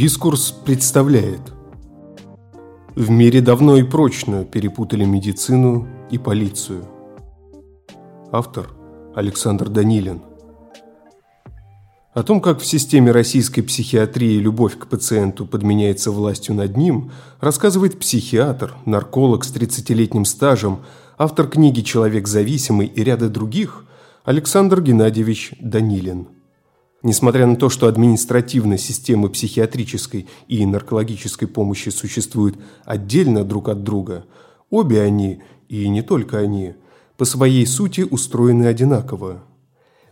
Дискурс представляет. В мире давно и прочно перепутали медицину и полицию. Автор Александр Данилин. О том, как в системе российской психиатрии любовь к пациенту подменяется властью над ним, рассказывает психиатр, нарколог с 30-летним стажем, автор книги «Человек зависимый» и ряда других Александр Геннадьевич Данилин – Несмотря на то, что административные системы психиатрической и наркологической помощи существуют отдельно друг от друга, обе они, и не только они, по своей сути устроены одинаково.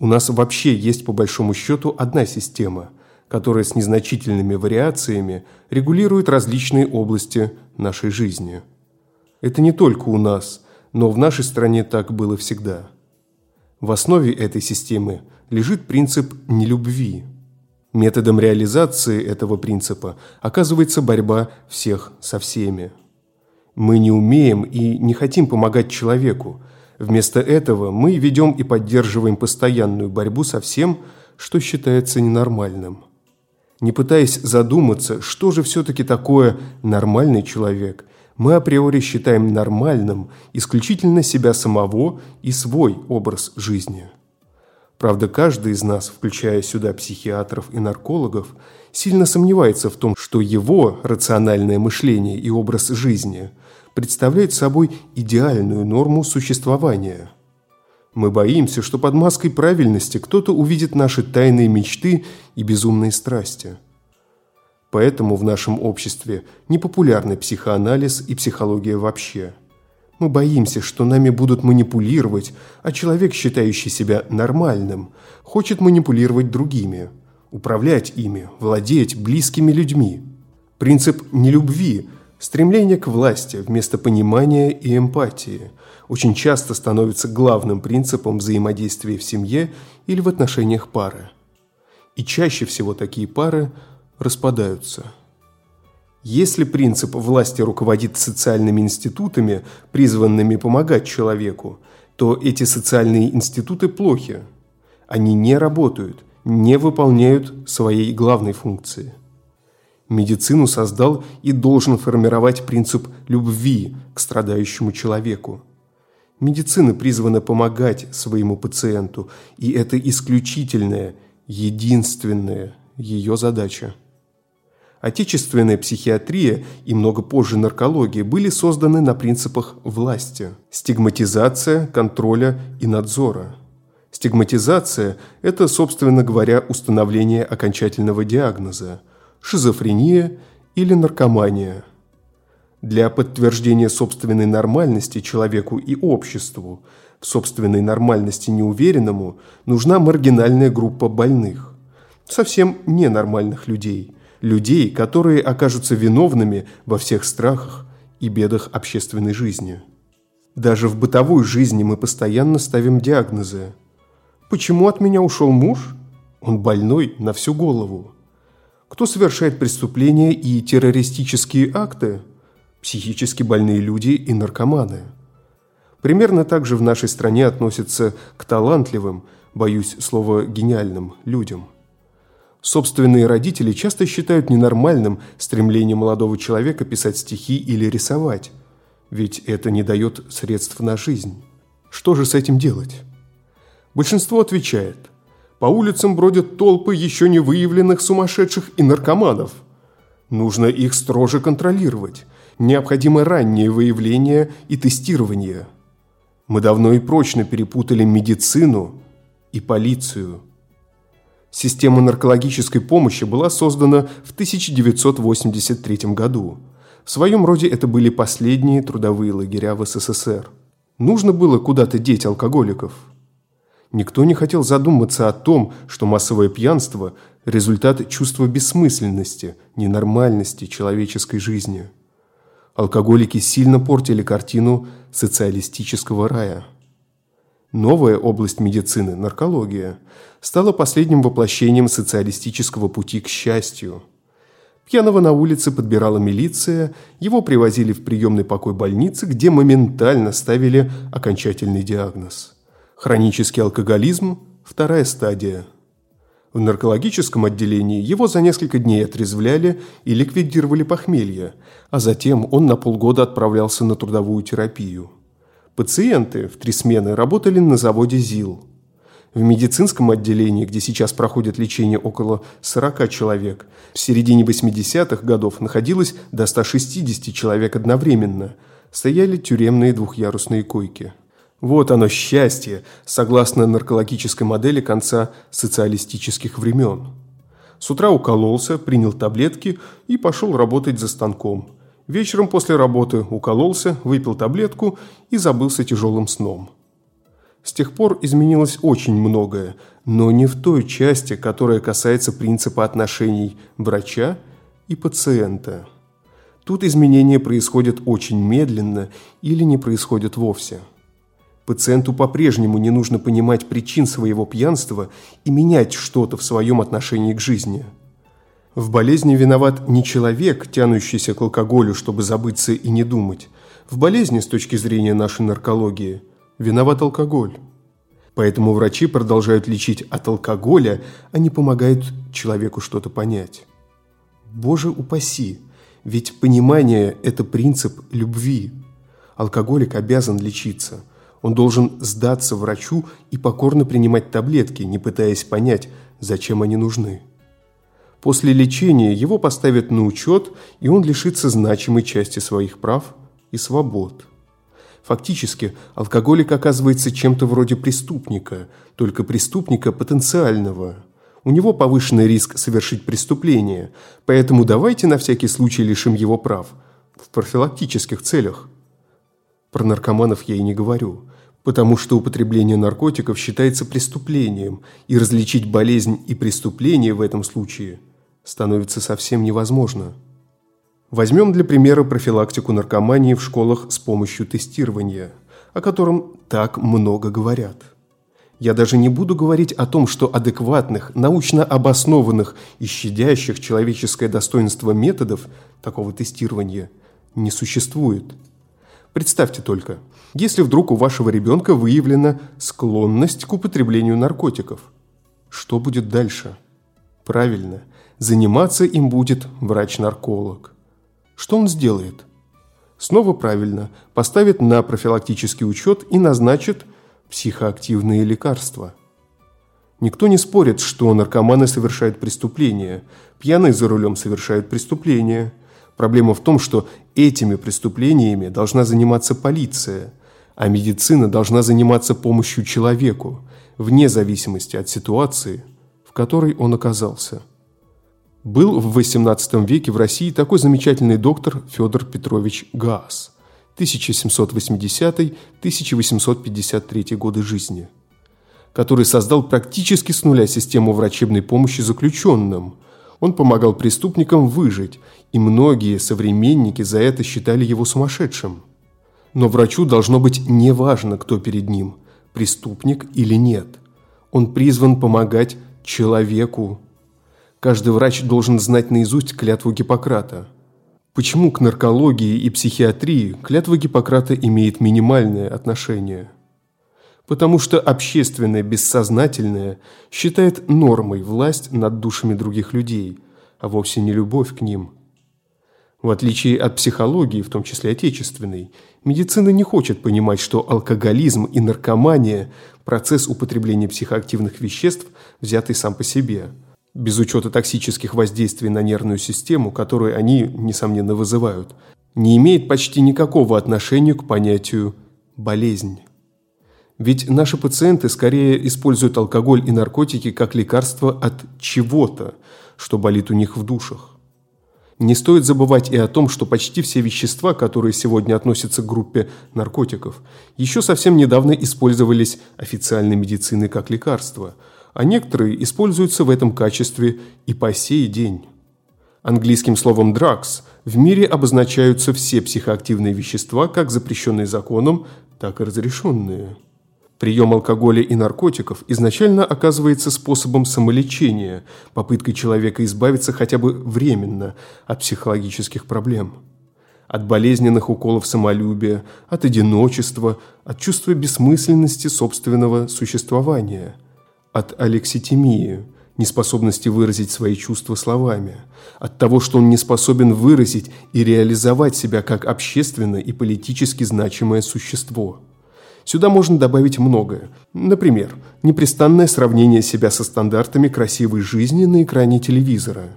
У нас вообще есть по большому счету одна система, которая с незначительными вариациями регулирует различные области нашей жизни. Это не только у нас, но в нашей стране так было всегда. В основе этой системы лежит принцип нелюбви. Методом реализации этого принципа оказывается борьба всех со всеми. Мы не умеем и не хотим помогать человеку. Вместо этого мы ведем и поддерживаем постоянную борьбу со всем, что считается ненормальным. Не пытаясь задуматься, что же все-таки такое нормальный человек, мы априори считаем нормальным исключительно себя самого и свой образ жизни. Правда, каждый из нас, включая сюда психиатров и наркологов, сильно сомневается в том, что его рациональное мышление и образ жизни представляют собой идеальную норму существования. Мы боимся, что под маской правильности кто-то увидит наши тайные мечты и безумные страсти. Поэтому в нашем обществе непопулярны психоанализ и психология вообще – мы боимся, что нами будут манипулировать, а человек, считающий себя нормальным, хочет манипулировать другими, управлять ими, владеть близкими людьми. Принцип нелюбви – стремление к власти вместо понимания и эмпатии – очень часто становится главным принципом взаимодействия в семье или в отношениях пары. И чаще всего такие пары распадаются – если принцип власти руководит социальными институтами, призванными помогать человеку, то эти социальные институты плохи. Они не работают, не выполняют своей главной функции. Медицину создал и должен формировать принцип любви к страдающему человеку. Медицина призвана помогать своему пациенту, и это исключительная, единственная ее задача. Отечественная психиатрия и много позже наркология были созданы на принципах власти, стигматизация, контроля и надзора. Стигматизация – это, собственно говоря, установление окончательного диагноза – шизофрения или наркомания. Для подтверждения собственной нормальности человеку и обществу, в собственной нормальности неуверенному, нужна маргинальная группа больных, совсем ненормальных людей – людей, которые окажутся виновными во всех страхах и бедах общественной жизни. Даже в бытовой жизни мы постоянно ставим диагнозы. Почему от меня ушел муж? Он больной на всю голову. Кто совершает преступления и террористические акты? Психически больные люди и наркоманы. Примерно так же в нашей стране относятся к талантливым, боюсь слова гениальным, людям. Собственные родители часто считают ненормальным стремление молодого человека писать стихи или рисовать, ведь это не дает средств на жизнь. Что же с этим делать? Большинство отвечает, по улицам бродят толпы еще не выявленных сумасшедших и наркоманов. Нужно их строже контролировать. Необходимо раннее выявление и тестирование. Мы давно и прочно перепутали медицину и полицию – Система наркологической помощи была создана в 1983 году. В своем роде это были последние трудовые лагеря в СССР. Нужно было куда-то деть алкоголиков. Никто не хотел задуматься о том, что массовое пьянство – результат чувства бессмысленности, ненормальности человеческой жизни. Алкоголики сильно портили картину социалистического рая. Новая область медицины – наркология – стала последним воплощением социалистического пути к счастью. Пьяного на улице подбирала милиция, его привозили в приемный покой больницы, где моментально ставили окончательный диагноз. Хронический алкоголизм – вторая стадия. В наркологическом отделении его за несколько дней отрезвляли и ликвидировали похмелье, а затем он на полгода отправлялся на трудовую терапию. Пациенты в три смены работали на заводе ЗИЛ. В медицинском отделении, где сейчас проходит лечение около 40 человек, в середине 80-х годов находилось до 160 человек одновременно, стояли тюремные двухъярусные койки. Вот оно счастье, согласно наркологической модели конца социалистических времен. С утра укололся, принял таблетки и пошел работать за станком. Вечером после работы укололся, выпил таблетку и забылся тяжелым сном. С тех пор изменилось очень многое, но не в той части, которая касается принципа отношений врача и пациента. Тут изменения происходят очень медленно или не происходят вовсе. Пациенту по-прежнему не нужно понимать причин своего пьянства и менять что-то в своем отношении к жизни. В болезни виноват не человек, тянущийся к алкоголю, чтобы забыться и не думать. В болезни, с точки зрения нашей наркологии, виноват алкоголь. Поэтому врачи продолжают лечить от алкоголя, а не помогают человеку что-то понять. Боже упаси, ведь понимание – это принцип любви. Алкоголик обязан лечиться – он должен сдаться врачу и покорно принимать таблетки, не пытаясь понять, зачем они нужны. После лечения его поставят на учет, и он лишится значимой части своих прав и свобод. Фактически, алкоголик оказывается чем-то вроде преступника, только преступника потенциального. У него повышенный риск совершить преступление, поэтому давайте на всякий случай лишим его прав. В профилактических целях. Про наркоманов я и не говорю потому что употребление наркотиков считается преступлением, и различить болезнь и преступление в этом случае становится совсем невозможно. Возьмем для примера профилактику наркомании в школах с помощью тестирования, о котором так много говорят. Я даже не буду говорить о том, что адекватных, научно обоснованных и щадящих человеческое достоинство методов такого тестирования не существует – Представьте только, если вдруг у вашего ребенка выявлена склонность к употреблению наркотиков, что будет дальше? Правильно, заниматься им будет врач-нарколог. Что он сделает? Снова правильно, поставит на профилактический учет и назначит психоактивные лекарства. Никто не спорит, что наркоманы совершают преступления, пьяные за рулем совершают преступления – Проблема в том, что этими преступлениями должна заниматься полиция, а медицина должна заниматься помощью человеку, вне зависимости от ситуации, в которой он оказался. Был в XVIII веке в России такой замечательный доктор Федор Петрович Гаас, 1780-1853 годы жизни, который создал практически с нуля систему врачебной помощи заключенным – он помогал преступникам выжить, и многие современники за это считали его сумасшедшим. Но врачу должно быть неважно, кто перед ним, преступник или нет. Он призван помогать человеку. Каждый врач должен знать наизусть клятву Гиппократа. Почему к наркологии и психиатрии клятва Гиппократа имеет минимальное отношение? потому что общественное бессознательное считает нормой власть над душами других людей, а вовсе не любовь к ним. В отличие от психологии, в том числе отечественной, медицина не хочет понимать, что алкоголизм и наркомания – процесс употребления психоактивных веществ, взятый сам по себе, без учета токсических воздействий на нервную систему, которые они, несомненно, вызывают, не имеет почти никакого отношения к понятию «болезнь». Ведь наши пациенты скорее используют алкоголь и наркотики как лекарство от чего-то, что болит у них в душах. Не стоит забывать и о том, что почти все вещества, которые сегодня относятся к группе наркотиков, еще совсем недавно использовались официальной медициной как лекарство, а некоторые используются в этом качестве и по сей день. Английским словом «drugs» в мире обозначаются все психоактивные вещества, как запрещенные законом, так и разрешенные. Прием алкоголя и наркотиков изначально оказывается способом самолечения, попыткой человека избавиться хотя бы временно от психологических проблем. От болезненных уколов самолюбия, от одиночества, от чувства бессмысленности собственного существования, от алекситимии, неспособности выразить свои чувства словами, от того, что он не способен выразить и реализовать себя как общественно и политически значимое существо. Сюда можно добавить многое. Например, непрестанное сравнение себя со стандартами красивой жизни на экране телевизора.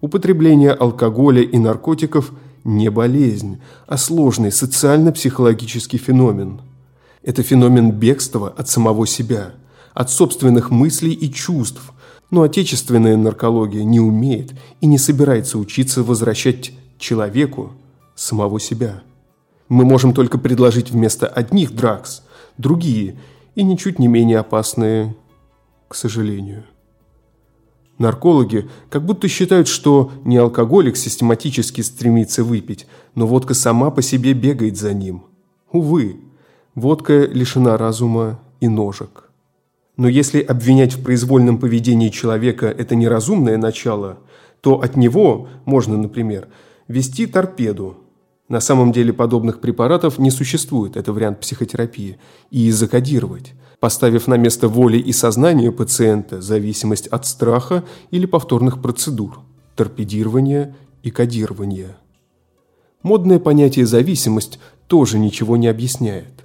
Употребление алкоголя и наркотиков не болезнь, а сложный социально-психологический феномен. Это феномен бегства от самого себя, от собственных мыслей и чувств, но отечественная наркология не умеет и не собирается учиться возвращать человеку самого себя. Мы можем только предложить вместо одних дракс другие и ничуть не менее опасные, к сожалению. Наркологи как будто считают, что не алкоголик систематически стремится выпить, но водка сама по себе бегает за ним. Увы, водка лишена разума и ножек. Но если обвинять в произвольном поведении человека это неразумное начало, то от него можно, например, вести торпеду. На самом деле подобных препаратов не существует, это вариант психотерапии, и закодировать, поставив на место воли и сознания пациента зависимость от страха или повторных процедур, торпедирования и кодирования. Модное понятие «зависимость» тоже ничего не объясняет.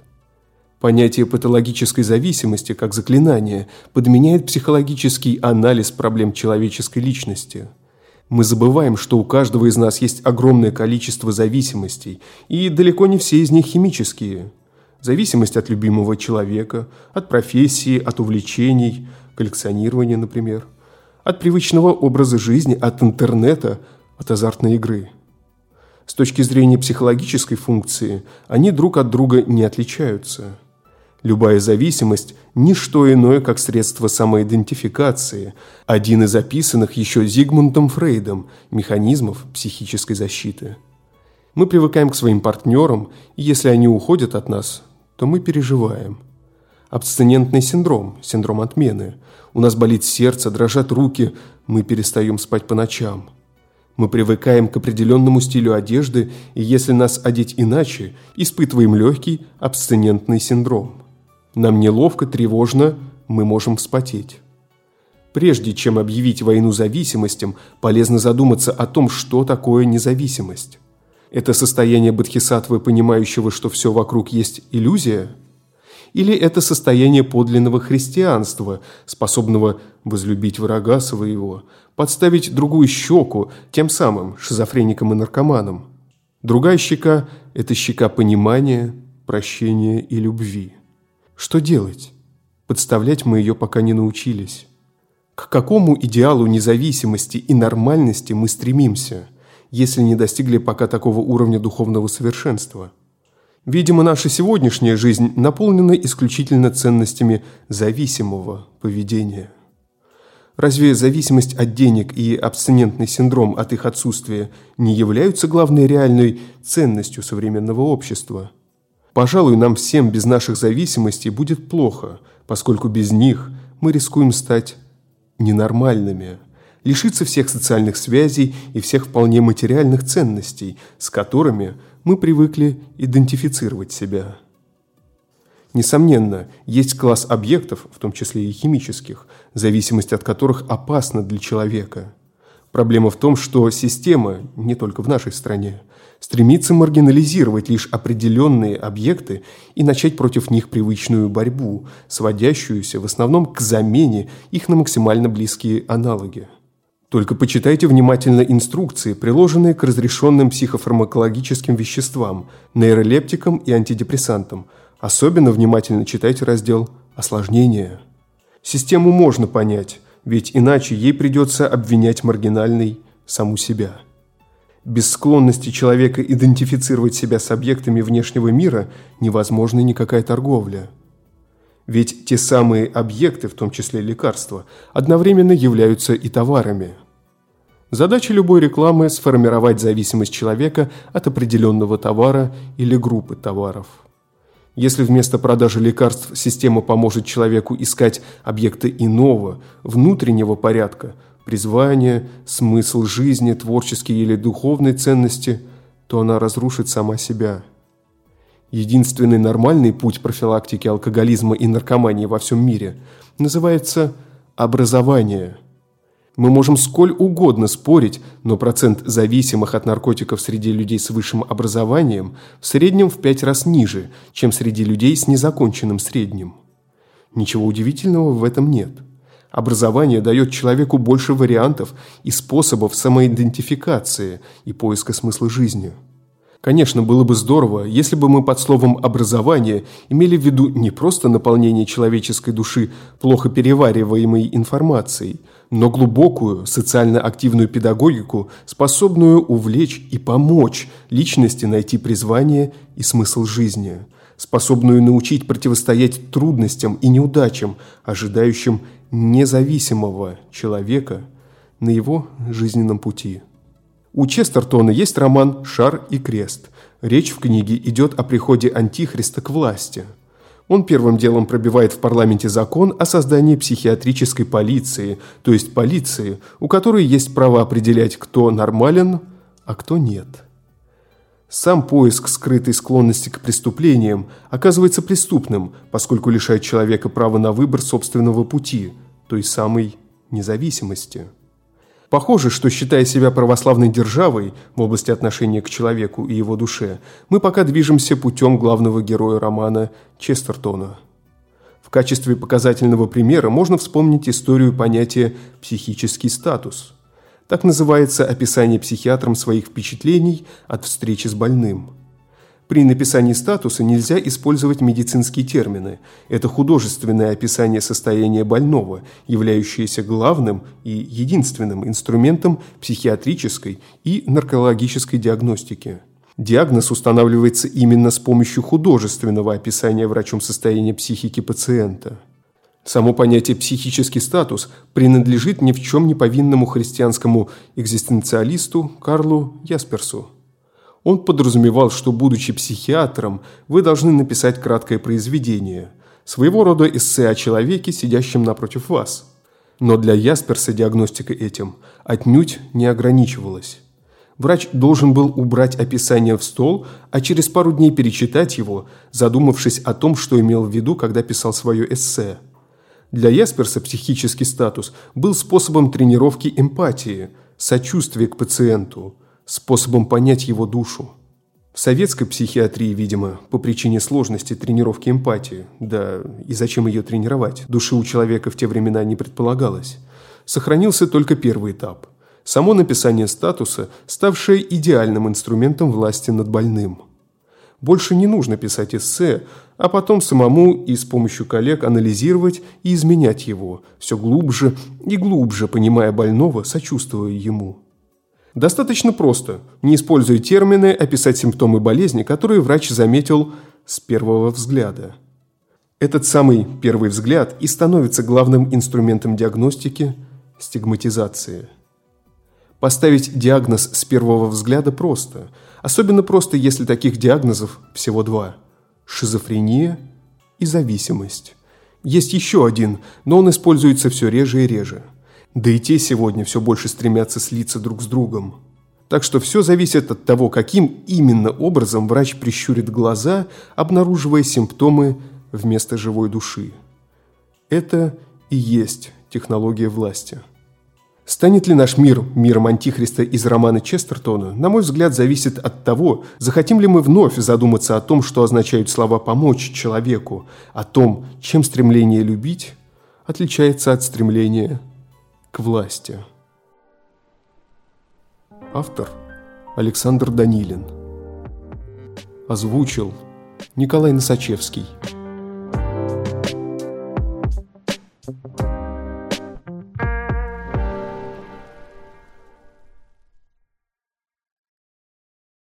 Понятие патологической зависимости как заклинание подменяет психологический анализ проблем человеческой личности. Мы забываем, что у каждого из нас есть огромное количество зависимостей, и далеко не все из них химические. Зависимость от любимого человека, от профессии, от увлечений, коллекционирования, например, от привычного образа жизни, от интернета, от азартной игры. С точки зрения психологической функции они друг от друга не отличаются – Любая зависимость – не что иное, как средство самоидентификации, один из описанных еще Зигмундом Фрейдом механизмов психической защиты. Мы привыкаем к своим партнерам, и если они уходят от нас, то мы переживаем. Абстинентный синдром, синдром отмены. У нас болит сердце, дрожат руки, мы перестаем спать по ночам. Мы привыкаем к определенному стилю одежды, и если нас одеть иначе, испытываем легкий абстинентный синдром. Нам неловко, тревожно, мы можем вспотеть. Прежде чем объявить войну зависимостям, полезно задуматься о том, что такое независимость. Это состояние бодхисаттвы, понимающего, что все вокруг есть иллюзия? Или это состояние подлинного христианства, способного возлюбить врага своего, подставить другую щеку, тем самым шизофреникам и наркоманам? Другая щека – это щека понимания, прощения и любви. Что делать? Подставлять мы ее пока не научились. К какому идеалу независимости и нормальности мы стремимся, если не достигли пока такого уровня духовного совершенства? Видимо, наша сегодняшняя жизнь наполнена исключительно ценностями зависимого поведения. Разве зависимость от денег и абстинентный синдром от их отсутствия не являются главной реальной ценностью современного общества – Пожалуй, нам всем без наших зависимостей будет плохо, поскольку без них мы рискуем стать ненормальными, лишиться всех социальных связей и всех вполне материальных ценностей, с которыми мы привыкли идентифицировать себя. Несомненно, есть класс объектов, в том числе и химических, зависимость от которых опасна для человека. Проблема в том, что система, не только в нашей стране, стремится маргинализировать лишь определенные объекты и начать против них привычную борьбу, сводящуюся в основном к замене их на максимально близкие аналоги. Только почитайте внимательно инструкции, приложенные к разрешенным психофармакологическим веществам, нейролептикам и антидепрессантам. Особенно внимательно читайте раздел «Осложнения». Систему можно понять, ведь иначе ей придется обвинять маргинальной саму себя. Без склонности человека идентифицировать себя с объектами внешнего мира невозможна никакая торговля. Ведь те самые объекты, в том числе лекарства, одновременно являются и товарами. Задача любой рекламы – сформировать зависимость человека от определенного товара или группы товаров. Если вместо продажи лекарств система поможет человеку искать объекты иного, внутреннего порядка – призвание, смысл жизни, творческие или духовные ценности, то она разрушит сама себя. Единственный нормальный путь профилактики алкоголизма и наркомании во всем мире называется образование, Мы можем сколь угодно спорить, но процент зависимых от наркотиков среди людей с высшим образованием в среднем в пять раз ниже, чем среди людей с незаконченным средним. Ничего удивительного в этом нет. Образование дает человеку больше вариантов и способов самоидентификации и поиска смысла жизни. Конечно, было бы здорово, если бы мы под словом «образование» имели в виду не просто наполнение человеческой души плохо перевариваемой информацией, но глубокую, социально активную педагогику, способную увлечь и помочь личности найти призвание и смысл жизни, способную научить противостоять трудностям и неудачам, ожидающим независимого человека на его жизненном пути. У Честертона есть роман «Шар и крест». Речь в книге идет о приходе Антихриста к власти. Он первым делом пробивает в парламенте закон о создании психиатрической полиции, то есть полиции, у которой есть право определять, кто нормален, а кто нет. Сам поиск скрытой склонности к преступлениям оказывается преступным, поскольку лишает человека права на выбор собственного пути, той самой независимости. Похоже, что, считая себя православной державой в области отношения к человеку и его душе, мы пока движемся путем главного героя романа Честертона. В качестве показательного примера можно вспомнить историю понятия «психический статус». Так называется описание психиатром своих впечатлений от встречи с больным – при написании статуса нельзя использовать медицинские термины. Это художественное описание состояния больного, являющееся главным и единственным инструментом психиатрической и наркологической диагностики. Диагноз устанавливается именно с помощью художественного описания врачом состояния психики пациента. Само понятие «психический статус» принадлежит ни в чем не повинному христианскому экзистенциалисту Карлу Ясперсу. Он подразумевал, что, будучи психиатром, вы должны написать краткое произведение, своего рода эссе о человеке, сидящем напротив вас. Но для Ясперса диагностика этим отнюдь не ограничивалась. Врач должен был убрать описание в стол, а через пару дней перечитать его, задумавшись о том, что имел в виду, когда писал свое эссе. Для Ясперса психический статус был способом тренировки эмпатии, сочувствия к пациенту – способом понять его душу. В советской психиатрии, видимо, по причине сложности тренировки эмпатии, да и зачем ее тренировать, души у человека в те времена не предполагалось, сохранился только первый этап – само написание статуса, ставшее идеальным инструментом власти над больным. Больше не нужно писать эссе, а потом самому и с помощью коллег анализировать и изменять его, все глубже и глубже понимая больного, сочувствуя ему. Достаточно просто, не используя термины, описать симптомы болезни, которые врач заметил с первого взгляда. Этот самый первый взгляд и становится главным инструментом диагностики – стигматизации. Поставить диагноз с первого взгляда просто. Особенно просто, если таких диагнозов всего два – шизофрения и зависимость. Есть еще один, но он используется все реже и реже – да и те сегодня все больше стремятся слиться друг с другом. Так что все зависит от того, каким именно образом врач прищурит глаза, обнаруживая симптомы вместо живой души. Это и есть технология власти. Станет ли наш мир миром Антихриста из романа Честертона, на мой взгляд, зависит от того, захотим ли мы вновь задуматься о том, что означают слова «помочь человеку», о том, чем стремление любить отличается от стремления к власти. Автор Александр Данилин. Озвучил Николай Носачевский.